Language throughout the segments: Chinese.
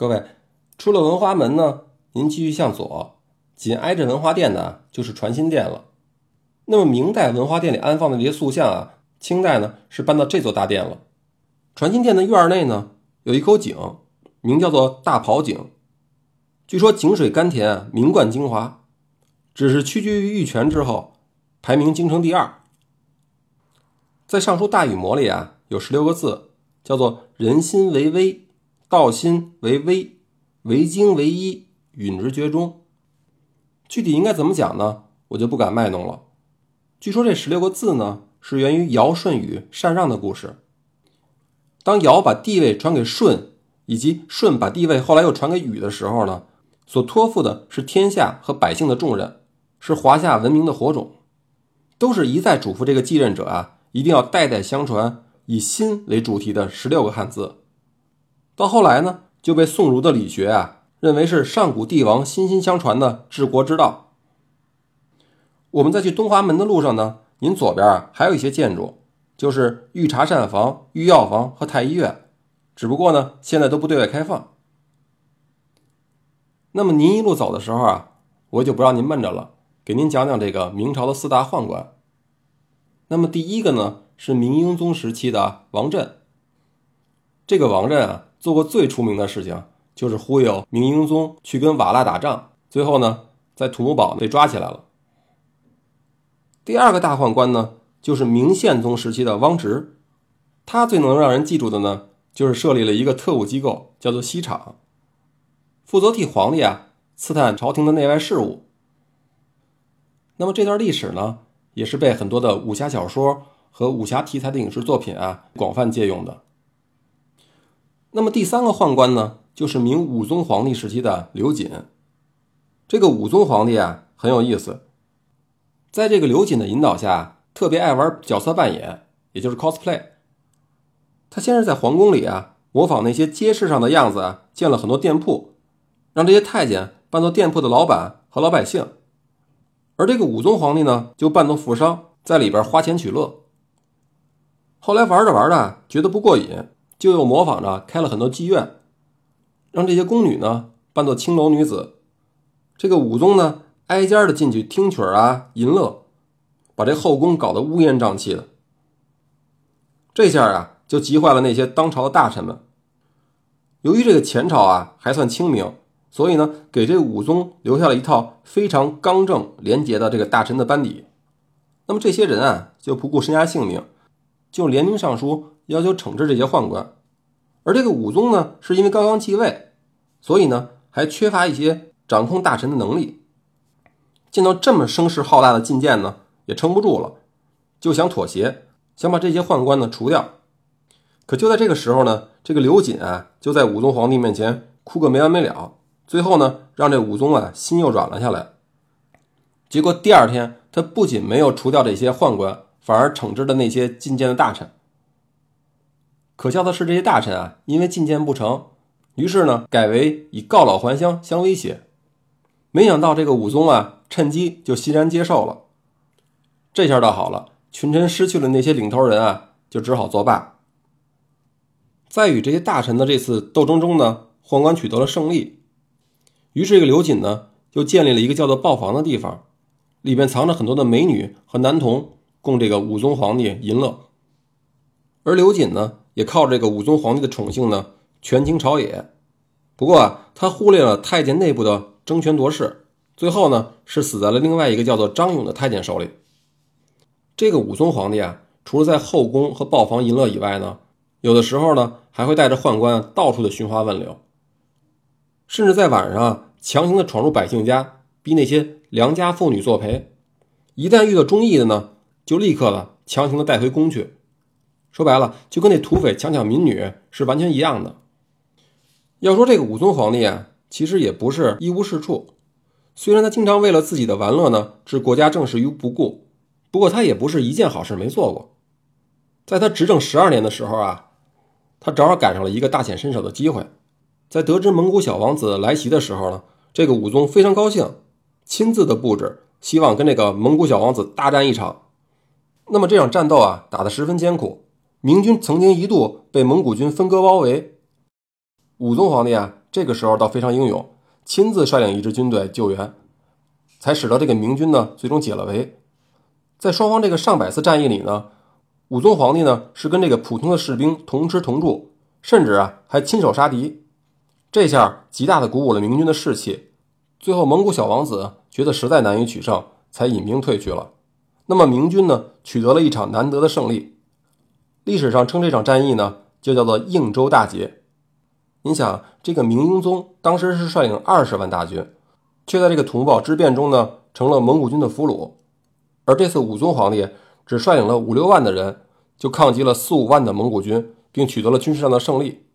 各位，出了文华门呢，您继续向左，紧挨着文华殿的就是传心殿了。那么明代文华殿里安放的这些塑像啊，清代呢是搬到这座大殿了。传心殿的院内呢有一口井，名叫做大跑井，据说井水甘甜，名冠京华，只是屈居于玉泉之后，排名京城第二。在《尚书大禹谟》里啊，有十六个字，叫做“人心为微，道心为微，为精为一，允之绝中”。具体应该怎么讲呢？我就不敢卖弄了。据说这十六个字呢，是源于尧舜禹禅让的故事。当尧把帝位传给舜，以及舜把帝位后来又传给禹的时候呢，所托付的是天下和百姓的重任，是华夏文明的火种，都是一再嘱咐这个继任者啊。一定要代代相传，以心为主题的十六个汉字。到后来呢，就被宋儒的理学啊认为是上古帝王心心相传的治国之道。我们在去东华门的路上呢，您左边啊还有一些建筑，就是御茶膳房、御药房和太医院，只不过呢现在都不对外开放。那么您一路走的时候啊，我就不让您闷着了，给您讲讲这个明朝的四大宦官。那么第一个呢，是明英宗时期的王振。这个王振啊，做过最出名的事情，就是忽悠明英宗去跟瓦剌打仗，最后呢，在土木堡被抓起来了。第二个大宦官呢，就是明宪宗时期的汪直，他最能让人记住的呢，就是设立了一个特务机构，叫做西厂，负责替皇帝啊刺探朝廷的内外事务。那么这段历史呢？也是被很多的武侠小说和武侠题材的影视作品啊广泛借用的。那么第三个宦官呢，就是明武宗皇帝时期的刘瑾。这个武宗皇帝啊很有意思，在这个刘瑾的引导下，特别爱玩角色扮演，也就是 cosplay。他先是在皇宫里啊模仿那些街市上的样子啊，建了很多店铺，让这些太监扮作店铺的老板和老百姓。而这个武宗皇帝呢，就扮作富商，在里边花钱取乐。后来玩着玩着，觉得不过瘾，就又模仿着开了很多妓院，让这些宫女呢扮作青楼女子。这个武宗呢，挨家的进去听曲啊，淫乐，把这后宫搞得乌烟瘴气的。这下啊，就急坏了那些当朝的大臣们。由于这个前朝啊，还算清明。所以呢，给这武宗留下了一套非常刚正廉洁的这个大臣的班底。那么这些人啊，就不顾身家性命，就联名上书要求惩治这些宦官。而这个武宗呢，是因为刚刚继位，所以呢，还缺乏一些掌控大臣的能力。见到这么声势浩大的觐见呢，也撑不住了，就想妥协，想把这些宦官呢除掉。可就在这个时候呢，这个刘瑾啊，就在武宗皇帝面前哭个没完没了。最后呢，让这武宗啊心又软了下来。结果第二天，他不仅没有除掉这些宦官，反而惩治了那些进谏的大臣。可笑的是，这些大臣啊，因为进谏不成，于是呢，改为以告老还乡相威胁。没想到这个武宗啊，趁机就欣然接受了。这下倒好了，群臣失去了那些领头人啊，就只好作罢。在与这些大臣的这次斗争中呢，宦官取得了胜利。于是，这个刘瑾呢，就建立了一个叫做豹房的地方，里面藏着很多的美女和男童，供这个武宗皇帝淫乐。而刘瑾呢，也靠这个武宗皇帝的宠幸呢，权倾朝野。不过啊，他忽略了太监内部的争权夺势，最后呢，是死在了另外一个叫做张勇的太监手里。这个武宗皇帝啊，除了在后宫和豹房淫乐以外呢，有的时候呢，还会带着宦官到处的寻花问柳。甚至在晚上啊强行的闯入百姓家，逼那些良家妇女作陪。一旦遇到中意的呢，就立刻的强行的带回宫去。说白了，就跟那土匪强抢民女是完全一样的。要说这个武宗皇帝啊，其实也不是一无是处。虽然他经常为了自己的玩乐呢，置国家政事于不顾，不过他也不是一件好事没做过。在他执政十二年的时候啊，他正好赶上了一个大显身手的机会。在得知蒙古小王子来袭的时候呢，这个武宗非常高兴，亲自的布置，希望跟这个蒙古小王子大战一场。那么这场战斗啊，打得十分艰苦，明军曾经一度被蒙古军分割包围。武宗皇帝啊，这个时候倒非常英勇，亲自率领一支军队救援，才使得这个明军呢最终解了围。在双方这个上百次战役里呢，武宗皇帝呢是跟这个普通的士兵同吃同住，甚至啊还亲手杀敌，这下极大的鼓舞了明军的士气。最后蒙古小王子觉得实在难以取胜，才引兵退去了。那么明军呢取得了一场难得的胜利，历史上称这场战役呢就叫做应州大捷。你想，这个明英宗当时是率领二十万大军，却在这个土堡之变中呢，成了蒙古军的俘虏。而这次武宗皇帝只率领了五六万的人，就抗击了四五万的蒙古军，并取得了军事上的胜利。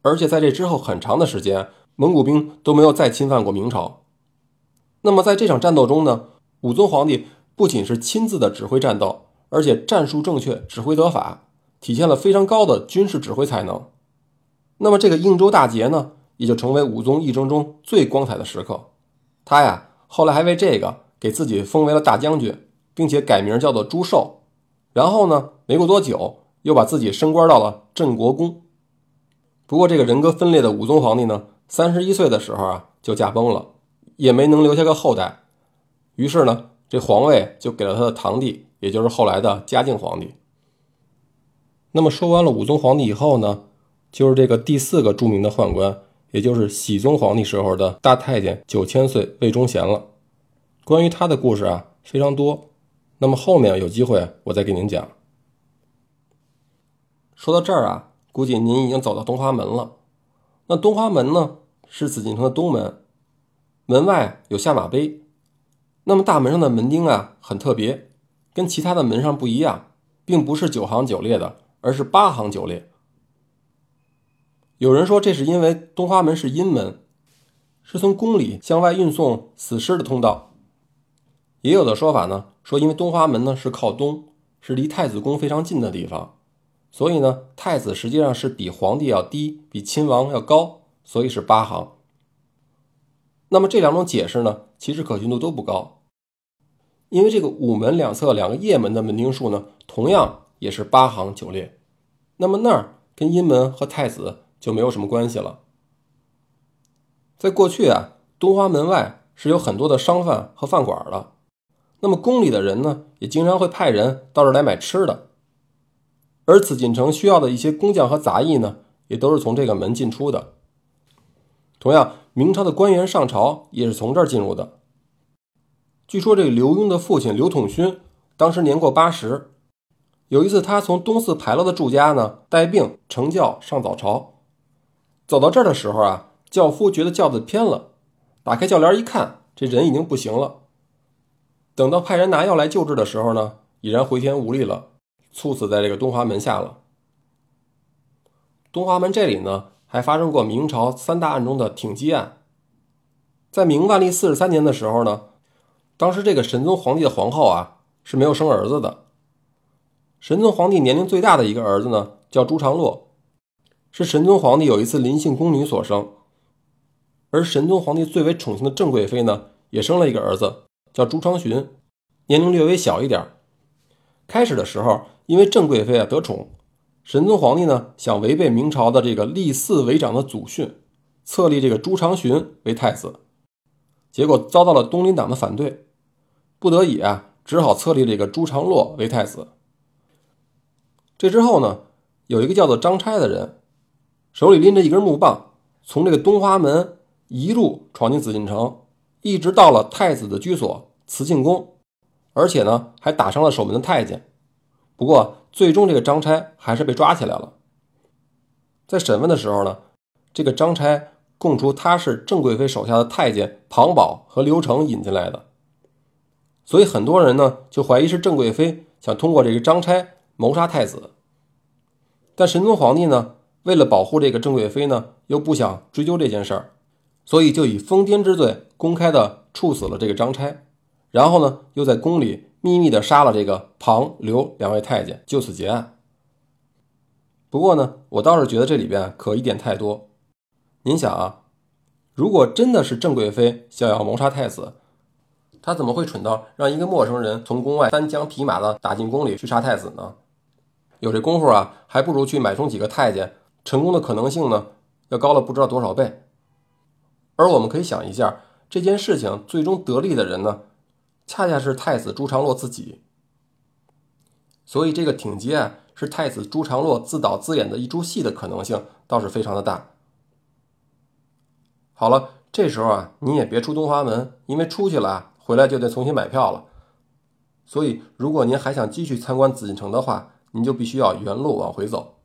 而且在这之后很长的时间，蒙古兵都没有再侵犯过明朝。那么在这场战斗中呢，武宗皇帝不仅是亲自的指挥战斗，而且战术正确，指挥得法，体现了非常高的军事指挥才能。那么这个应州大捷呢，也就成为武宗一生中最光彩的时刻。他呀，后来还为这个给自己封为了大将军，并且改名叫做朱寿。然后呢，没过多久，又把自己升官到了镇国公。不过这个人格分裂的武宗皇帝呢，三十一岁的时候啊，就驾崩了，也没能留下个后代。于是呢，这皇位就给了他的堂弟，也就是后来的嘉靖皇帝。那么说完了武宗皇帝以后呢？就是这个第四个著名的宦官，也就是熹宗皇帝时候的大太监九千岁魏忠贤了。关于他的故事啊非常多，那么后面有机会我再给您讲。说到这儿啊，估计您已经走到东华门了。那东华门呢是紫禁城的东门，门外有下马碑。那么大门上的门钉啊很特别，跟其他的门上不一样，并不是九行九列的，而是八行九列。有人说，这是因为东华门是阴门，是从宫里向外运送死尸的通道。也有的说法呢，说因为东华门呢是靠东，是离太子宫非常近的地方，所以呢，太子实际上是比皇帝要低，比亲王要高，所以是八行。那么这两种解释呢，其实可信度都不高，因为这个午门两侧两个掖门的门钉数呢，同样也是八行九列。那么那儿跟阴门和太子。就没有什么关系了。在过去啊，东华门外是有很多的商贩和饭馆的，那么宫里的人呢，也经常会派人到这儿来买吃的。而紫禁城需要的一些工匠和杂役呢，也都是从这个门进出的。同样，明朝的官员上朝也是从这儿进入的。据说这个刘墉的父亲刘统勋当时年过八十，有一次他从东四牌楼的住家呢带病乘轿上早朝。走到这儿的时候啊，轿夫觉得轿子偏了，打开轿帘一看，这人已经不行了。等到派人拿药来救治的时候呢，已然回天无力了，猝死在这个东华门下了。东华门这里呢，还发生过明朝三大案中的挺击案。在明万历四十三年的时候呢，当时这个神宗皇帝的皇后啊是没有生儿子的。神宗皇帝年龄最大的一个儿子呢，叫朱常洛。是神宗皇帝有一次临幸宫女所生，而神宗皇帝最为宠幸的郑贵妃呢，也生了一个儿子，叫朱昌洵，年龄略微小一点。开始的时候，因为郑贵妃啊得宠，神宗皇帝呢想违背明朝的这个立嗣为长的祖训，册立这个朱长洵为太子，结果遭到了东林党的反对，不得已啊只好册立这个朱常洛为太子。这之后呢，有一个叫做张差的人。手里拎着一根木棒，从这个东华门一路闯进紫禁城，一直到了太子的居所慈庆宫，而且呢还打伤了守门的太监。不过最终这个张差还是被抓起来了。在审问的时候呢，这个张差供出他是郑贵妃手下的太监庞宝和刘成引进来的，所以很多人呢就怀疑是郑贵妃想通过这个张差谋杀太子。但神宗皇帝呢？为了保护这个郑贵妃呢，又不想追究这件事儿，所以就以疯癫之罪公开的处死了这个张差，然后呢，又在宫里秘密的杀了这个庞刘两位太监，就此结案。不过呢，我倒是觉得这里边可疑点太多。您想啊，如果真的是郑贵妃想要谋杀太子，他怎么会蠢到让一个陌生人从宫外单枪匹马的打进宫里去杀太子呢？有这功夫啊，还不如去买通几个太监。成功的可能性呢，要高了不知道多少倍。而我们可以想一下，这件事情最终得利的人呢，恰恰是太子朱常洛自己。所以这个挺街啊，是太子朱常洛自导自演的一出戏的可能性倒是非常的大。好了，这时候啊，你也别出东华门，因为出去了回来就得重新买票了。所以，如果您还想继续参观紫禁城的话，您就必须要原路往回走。